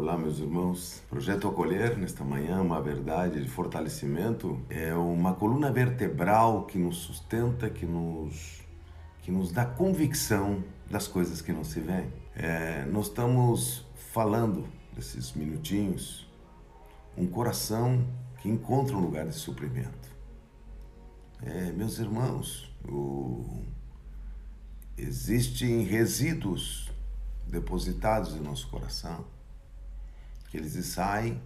Olá, meus irmãos. Projeto Acolher, nesta manhã, uma verdade de fortalecimento, é uma coluna vertebral que nos sustenta, que nos, que nos dá convicção das coisas que não se veem. É, nós estamos falando, desses minutinhos, um coração que encontra um lugar de suprimento. É, meus irmãos, o... existem resíduos depositados em nosso coração que eles saem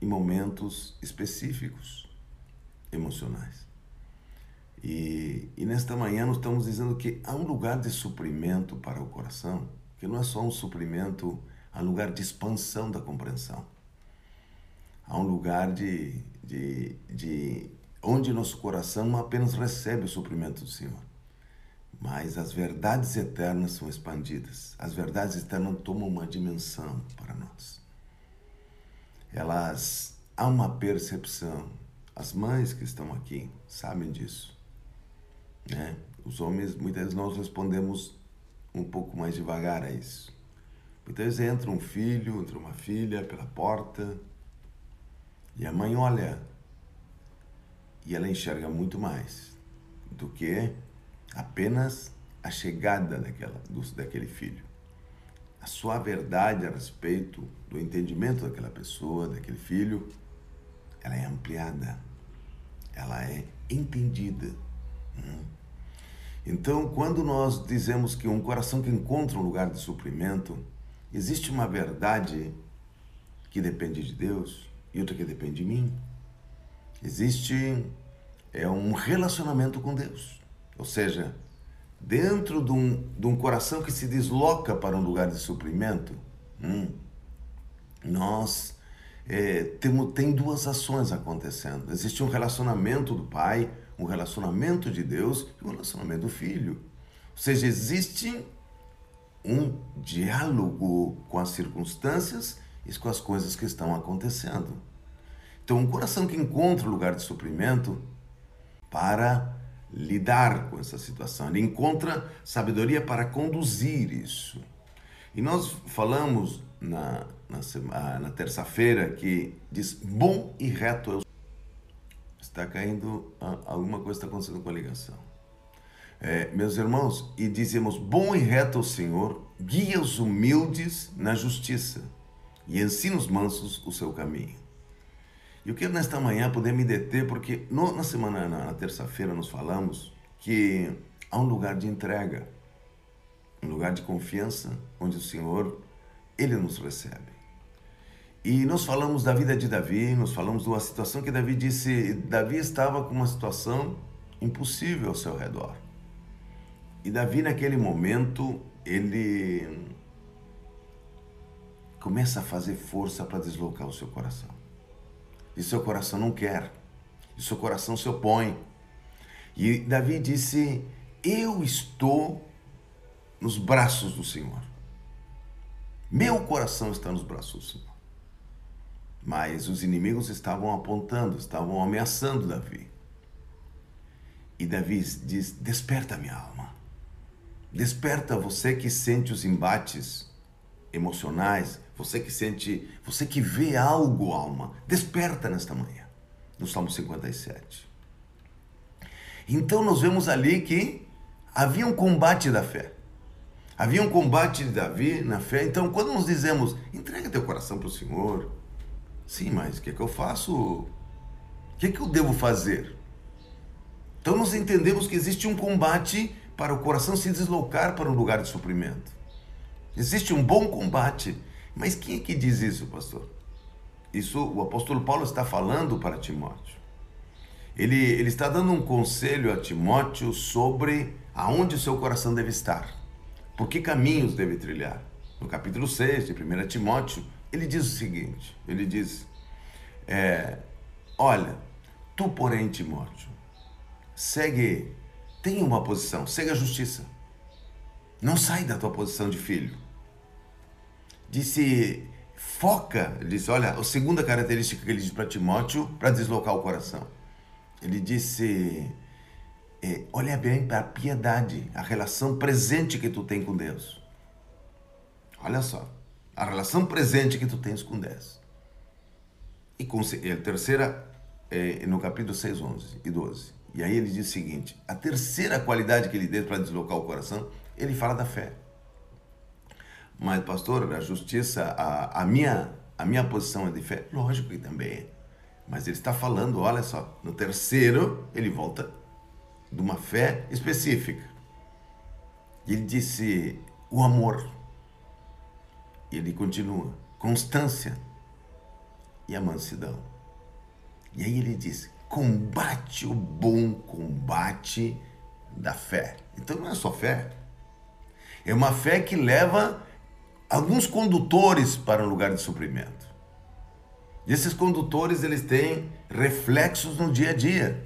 em momentos específicos emocionais. E, e nesta manhã nós estamos dizendo que há um lugar de suprimento para o coração, que não é só um suprimento, há um lugar de expansão da compreensão. Há um lugar de, de, de onde nosso coração não apenas recebe o suprimento do Senhor, mas as verdades eternas são expandidas. As verdades eternas tomam uma dimensão para elas há uma percepção. As mães que estão aqui sabem disso, né? Os homens muitas vezes nós respondemos um pouco mais devagar a isso. Muitas vezes entra um filho, entra uma filha pela porta e a mãe olha e ela enxerga muito mais do que apenas a chegada daquela, do, daquele filho a sua verdade a respeito do entendimento daquela pessoa, daquele filho, ela é ampliada, ela é entendida. Hum. Então, quando nós dizemos que um coração que encontra um lugar de suprimento, existe uma verdade que depende de Deus e outra que depende de mim. Existe é um relacionamento com Deus. Ou seja, dentro de um, de um coração que se desloca para um lugar de suprimento, hum, nós é, temos, tem duas ações acontecendo. Existe um relacionamento do pai, um relacionamento de Deus e um relacionamento do filho. Ou seja, existe um diálogo com as circunstâncias e com as coisas que estão acontecendo. Então, um coração que encontra o lugar de suprimento para lidar com essa situação, ele encontra sabedoria para conduzir isso. E nós falamos na, na, na terça-feira que diz bom e reto eu está caindo alguma coisa está acontecendo com a ligação. É, meus irmãos, e dizemos bom e reto o Senhor, guia os humildes na justiça e ensina os mansos o seu caminho. E eu quero nesta manhã poder me deter, porque no, na semana, na, na terça-feira, nós falamos que há um lugar de entrega, um lugar de confiança, onde o Senhor, Ele nos recebe. E nós falamos da vida de Davi, nós falamos uma situação que Davi disse, Davi estava com uma situação impossível ao seu redor. E Davi naquele momento, ele começa a fazer força para deslocar o seu coração e seu coração não quer, e seu coração se opõe. E Davi disse: Eu estou nos braços do Senhor. Meu coração está nos braços do Senhor. Mas os inimigos estavam apontando, estavam ameaçando Davi. E Davi diz: Desperta minha alma. Desperta você que sente os embates emocionais, você que sente, você que vê algo, alma, desperta nesta manhã. No Salmo 57. Então nós vemos ali que havia um combate da fé. Havia um combate de Davi na fé. Então, quando nós dizemos, entrega teu coração para o Senhor, sim, mas o que, é que eu faço? O que, é que eu devo fazer? Então, nós entendemos que existe um combate para o coração se deslocar para um lugar de suprimento. Existe um bom combate. Mas quem é que diz isso, pastor? Isso o apóstolo Paulo está falando para Timóteo. Ele, ele está dando um conselho a Timóteo sobre aonde o seu coração deve estar, por que caminhos deve trilhar. No capítulo 6 de 1 Timóteo, ele diz o seguinte: ele diz, é, olha, tu, porém, Timóteo, segue, tenha uma posição, segue a justiça. Não sai da tua posição de filho disse, foca, ele disse, olha, a segunda característica que ele disse para Timóteo para deslocar o coração. Ele disse, é, olha bem para a piedade, a relação presente que tu tem com Deus. Olha só, A relação presente que tu tens com Deus. E, com, a terceira, é, no capítulo 6, 11 e 12. E aí ele diz o seguinte: a terceira qualidade que ele deu para deslocar o coração, ele fala da fé. Mas, pastor, a justiça, a, a, minha, a minha posição é de fé? Lógico que também é. Mas ele está falando, olha só, no terceiro, ele volta de uma fé específica. Ele disse o amor. Ele continua, constância e a mansidão. E aí ele diz: combate o bom combate da fé. Então não é só fé. É uma fé que leva alguns condutores para um lugar de suprimento. E esses condutores eles têm reflexos no dia a dia.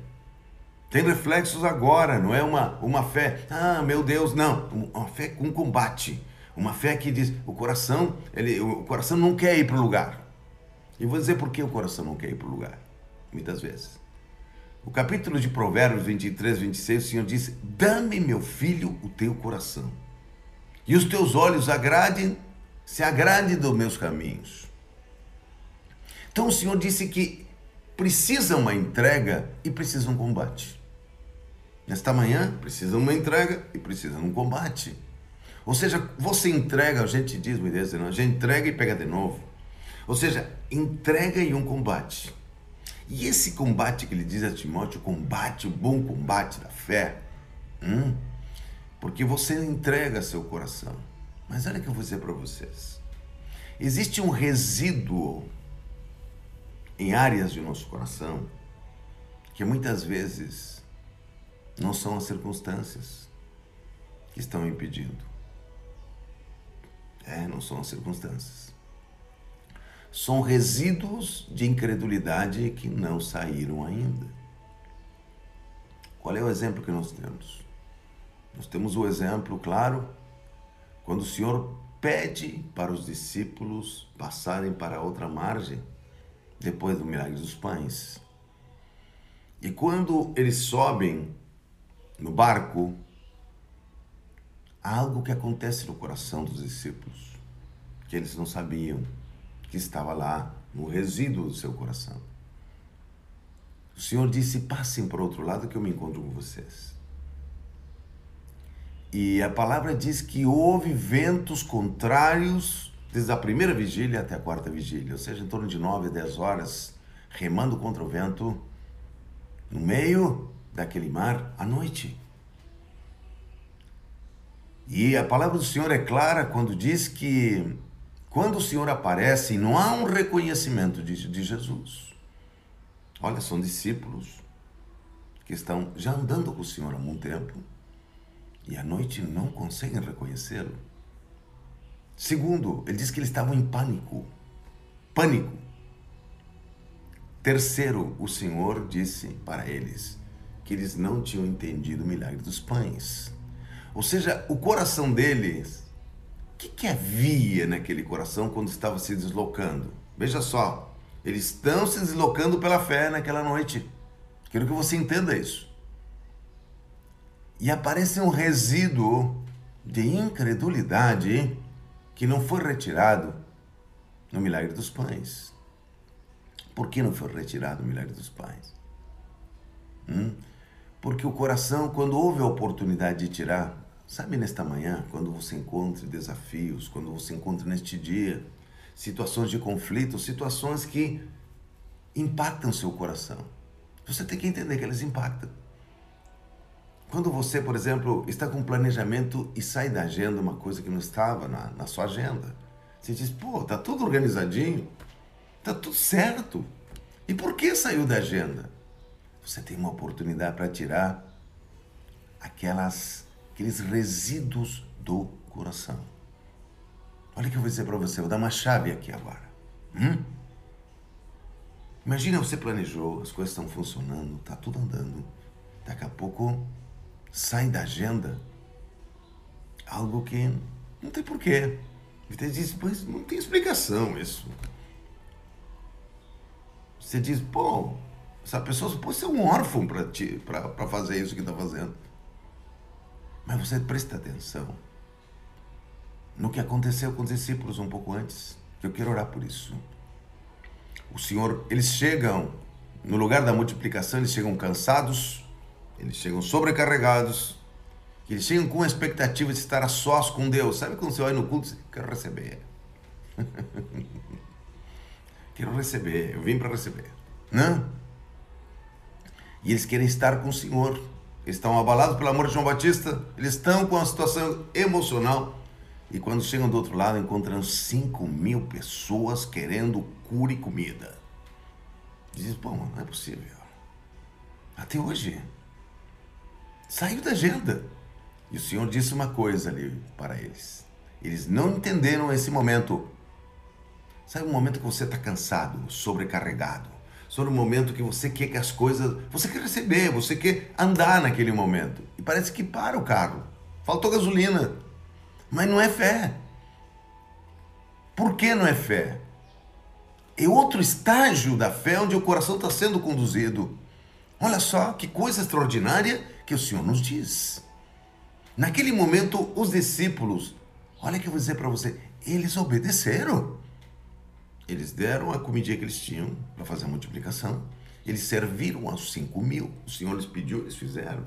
Tem reflexos agora, não é uma, uma fé, ah, meu Deus, não, uma fé com combate. Uma fé que diz, o coração, ele, o coração não quer ir para o lugar. E vou dizer por que o coração não quer ir para o lugar, muitas vezes. O capítulo de Provérbios 23, 26, o Senhor disse: Dá-me, meu filho, o teu coração, e os teus olhos agradem, se agradem dos meus caminhos. Então o Senhor disse que precisa uma entrega e precisa um combate. Nesta manhã, precisa uma entrega e precisa um combate. Ou seja, você entrega, a gente diz, Deus, a gente entrega e pega de novo. Ou seja, entrega e um combate. E esse combate que ele diz a Timóteo, combate, o bom combate da fé, hum, porque você entrega seu coração. Mas olha o que eu vou dizer para vocês. Existe um resíduo em áreas de nosso coração que muitas vezes não são as circunstâncias que estão impedindo. É, não são as circunstâncias. São resíduos de incredulidade que não saíram ainda. Qual é o exemplo que nós temos? Nós temos o exemplo, claro, quando o Senhor pede para os discípulos passarem para outra margem depois do milagre dos pães. E quando eles sobem no barco, há algo que acontece no coração dos discípulos, que eles não sabiam que estava lá no resíduo do seu coração. O Senhor disse: Passem para o outro lado que eu me encontro com vocês. E a palavra diz que houve ventos contrários desde a primeira vigília até a quarta vigília, ou seja, em torno de nove, dez horas, remando contra o vento, no meio daquele mar, à noite. E a palavra do Senhor é clara quando diz que quando o Senhor aparece, não há um reconhecimento de, de Jesus. Olha, são discípulos que estão já andando com o Senhor há muito tempo e à noite não conseguem reconhecê-lo. Segundo, ele diz que eles estavam em pânico. Pânico. Terceiro, o Senhor disse para eles que eles não tinham entendido o milagre dos pães. Ou seja, o coração deles, o que, que havia naquele coração quando estava se deslocando? Veja só, eles estão se deslocando pela fé naquela noite. Quero que você entenda isso. E aparece um resíduo de incredulidade que não foi retirado no milagre dos pães. Por que não foi retirado no milagre dos pães? Hum? Porque o coração, quando houve a oportunidade de tirar, sabe, nesta manhã, quando você encontra desafios, quando você encontra neste dia situações de conflito, situações que impactam seu coração, você tem que entender que eles impactam. Quando você, por exemplo, está com um planejamento e sai da agenda uma coisa que não estava na, na sua agenda, você diz, pô, tá tudo organizadinho, tá tudo certo. E por que saiu da agenda? Você tem uma oportunidade para tirar aquelas, aqueles resíduos do coração. Olha o que eu vou dizer para você, vou dar uma chave aqui agora. Hum? Imagina você planejou, as coisas estão funcionando, tá tudo andando. Daqui a pouco sai da agenda algo que não tem porquê. Você diz, mas não tem explicação isso. Você diz, pô, essa pessoa pode ser um órfão para fazer isso que está fazendo. Mas você presta atenção. no que aconteceu com os discípulos um pouco antes. Eu quero orar por isso. O Senhor, eles chegam no lugar da multiplicação, eles chegam cansados, eles chegam sobrecarregados, eles chegam com a expectativa de estar a sós com Deus. Sabe quando você vai no culto e diz, quero receber. quero receber, eu vim para receber. Não? E eles querem estar com o Senhor. Eles estão abalados pelo amor de João Batista, eles estão com uma situação emocional. E quando chegam do outro lado, encontram 5 mil pessoas querendo cura e comida. Diz, bom, não é possível. Até hoje. Saiu da agenda. E o Senhor disse uma coisa ali para eles. Eles não entenderam esse momento. Sabe o momento que você está cansado, sobrecarregado? Sobre o momento que você quer que as coisas. Você quer receber, você quer andar naquele momento. E parece que para o carro. Faltou gasolina. Mas não é fé. Por que não é fé? É outro estágio da fé onde o coração está sendo conduzido. Olha só que coisa extraordinária que o Senhor nos diz. Naquele momento, os discípulos, olha que eu vou dizer para você, eles obedeceram. Eles deram a comidinha que eles tinham para fazer a multiplicação. Eles serviram aos cinco mil. O Senhor lhes pediu, eles fizeram.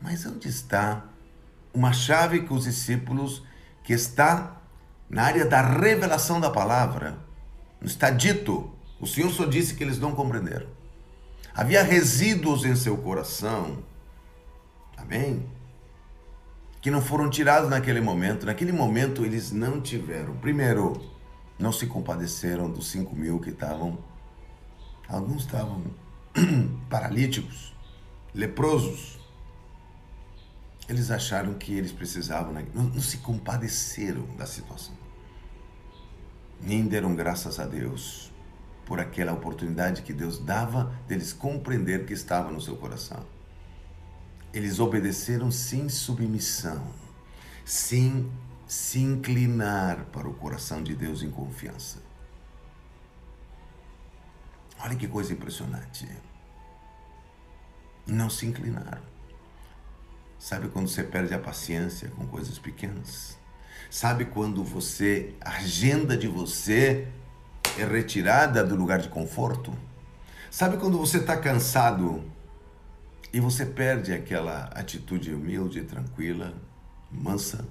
Mas onde está uma chave que os discípulos, que está na área da revelação da palavra, não está dito. O Senhor só disse que eles não compreenderam. Havia resíduos em seu coração. Amém? Que não foram tirados naquele momento. Naquele momento eles não tiveram. Primeiro, não se compadeceram dos cinco mil que estavam. Alguns estavam paralíticos, leprosos. Eles acharam que eles precisavam, né? não, não se compadeceram da situação. Nem deram graças a Deus por aquela oportunidade que Deus dava deles compreender que estava no seu coração. Eles obedeceram sem submissão, sem se inclinar para o coração de Deus em confiança. Olha que coisa impressionante. Não se inclinaram. Sabe quando você perde a paciência com coisas pequenas? Sabe quando você, a agenda de você é retirada do lugar de conforto? Sabe quando você está cansado e você perde aquela atitude humilde, tranquila, mansa?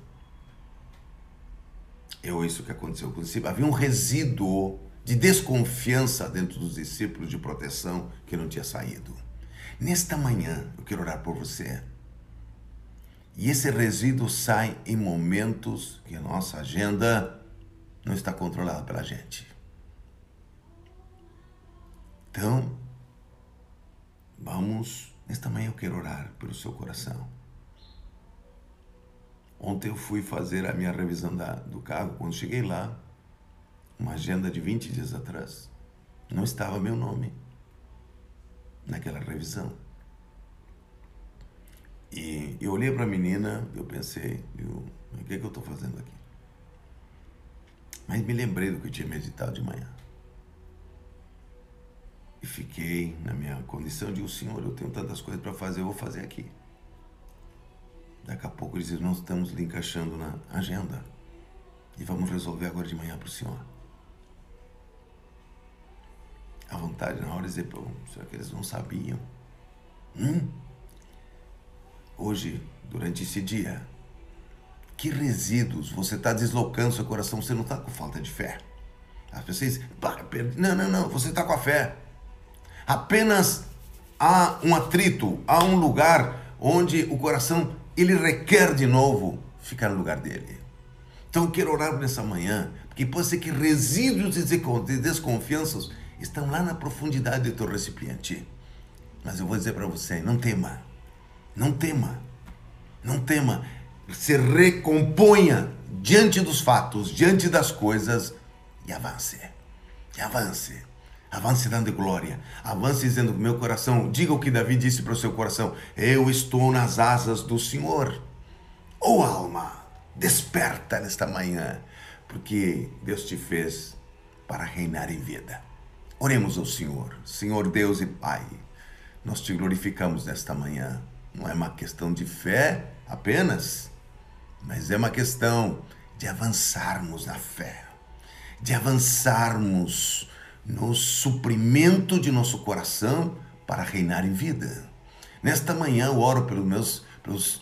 É isso que aconteceu com os discípulos. Havia um resíduo de desconfiança dentro dos discípulos de proteção que não tinha saído. Nesta manhã, eu quero orar por você. E esse resíduo sai em momentos que a nossa agenda não está controlada pela gente. Então, vamos, nesta manhã eu quero orar pelo seu coração. Ontem eu fui fazer a minha revisão da, do carro. Quando cheguei lá, uma agenda de 20 dias atrás, não estava meu nome naquela revisão. E eu olhei para a menina, eu pensei, eu, o que, é que eu estou fazendo aqui? Mas me lembrei do que eu tinha meditado de manhã. E fiquei na minha condição de, o Senhor, eu tenho tantas coisas para fazer, eu vou fazer aqui. Daqui a pouco eles nós estamos lhe encaixando na agenda. E vamos resolver agora de manhã para o senhor. A vontade na hora de dizer, pô, será que eles não sabiam? Hum? Hoje, durante esse dia, que resíduos você está deslocando seu coração? Você não está com falta de fé. As pessoas não, não, não, você está com a fé. Apenas há um atrito, há um lugar onde o coração ele requer de novo ficar no lugar dele. Então eu quero orar nessa manhã, porque pode ser que resíduos de desconfianças estão lá na profundidade do teu recipiente. Mas eu vou dizer para você, não tema, não tema, não tema, se recomponha diante dos fatos, diante das coisas e avance, e avance. Avance dando glória. Avance dizendo meu coração. Diga o que Davi disse para o seu coração: Eu estou nas asas do Senhor. Oh alma, desperta nesta manhã, porque Deus te fez para reinar em vida. Oremos ao Senhor. Senhor Deus e Pai, nós te glorificamos nesta manhã. Não é uma questão de fé apenas, mas é uma questão de avançarmos na fé, de avançarmos no suprimento de nosso coração para reinar em vida. Nesta manhã eu oro pelos meus, pelos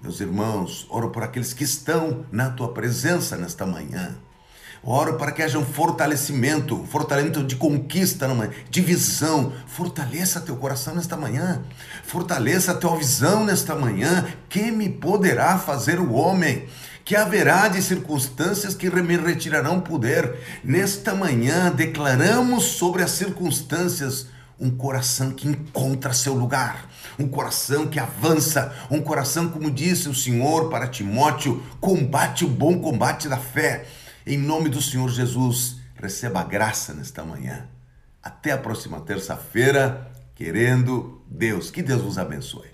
meus irmãos, oro por aqueles que estão na tua presença nesta manhã. Oro para que haja um fortalecimento, fortalecimento de conquista, de visão. Fortaleça teu coração nesta manhã. Fortaleça tua visão nesta manhã. Quem me poderá fazer o homem? Que haverá de circunstâncias que me retirarão poder. Nesta manhã declaramos sobre as circunstâncias um coração que encontra seu lugar, um coração que avança, um coração, como disse o Senhor para Timóteo, combate o bom combate da fé. Em nome do Senhor Jesus, receba graça nesta manhã. Até a próxima terça-feira, querendo Deus. Que Deus vos abençoe.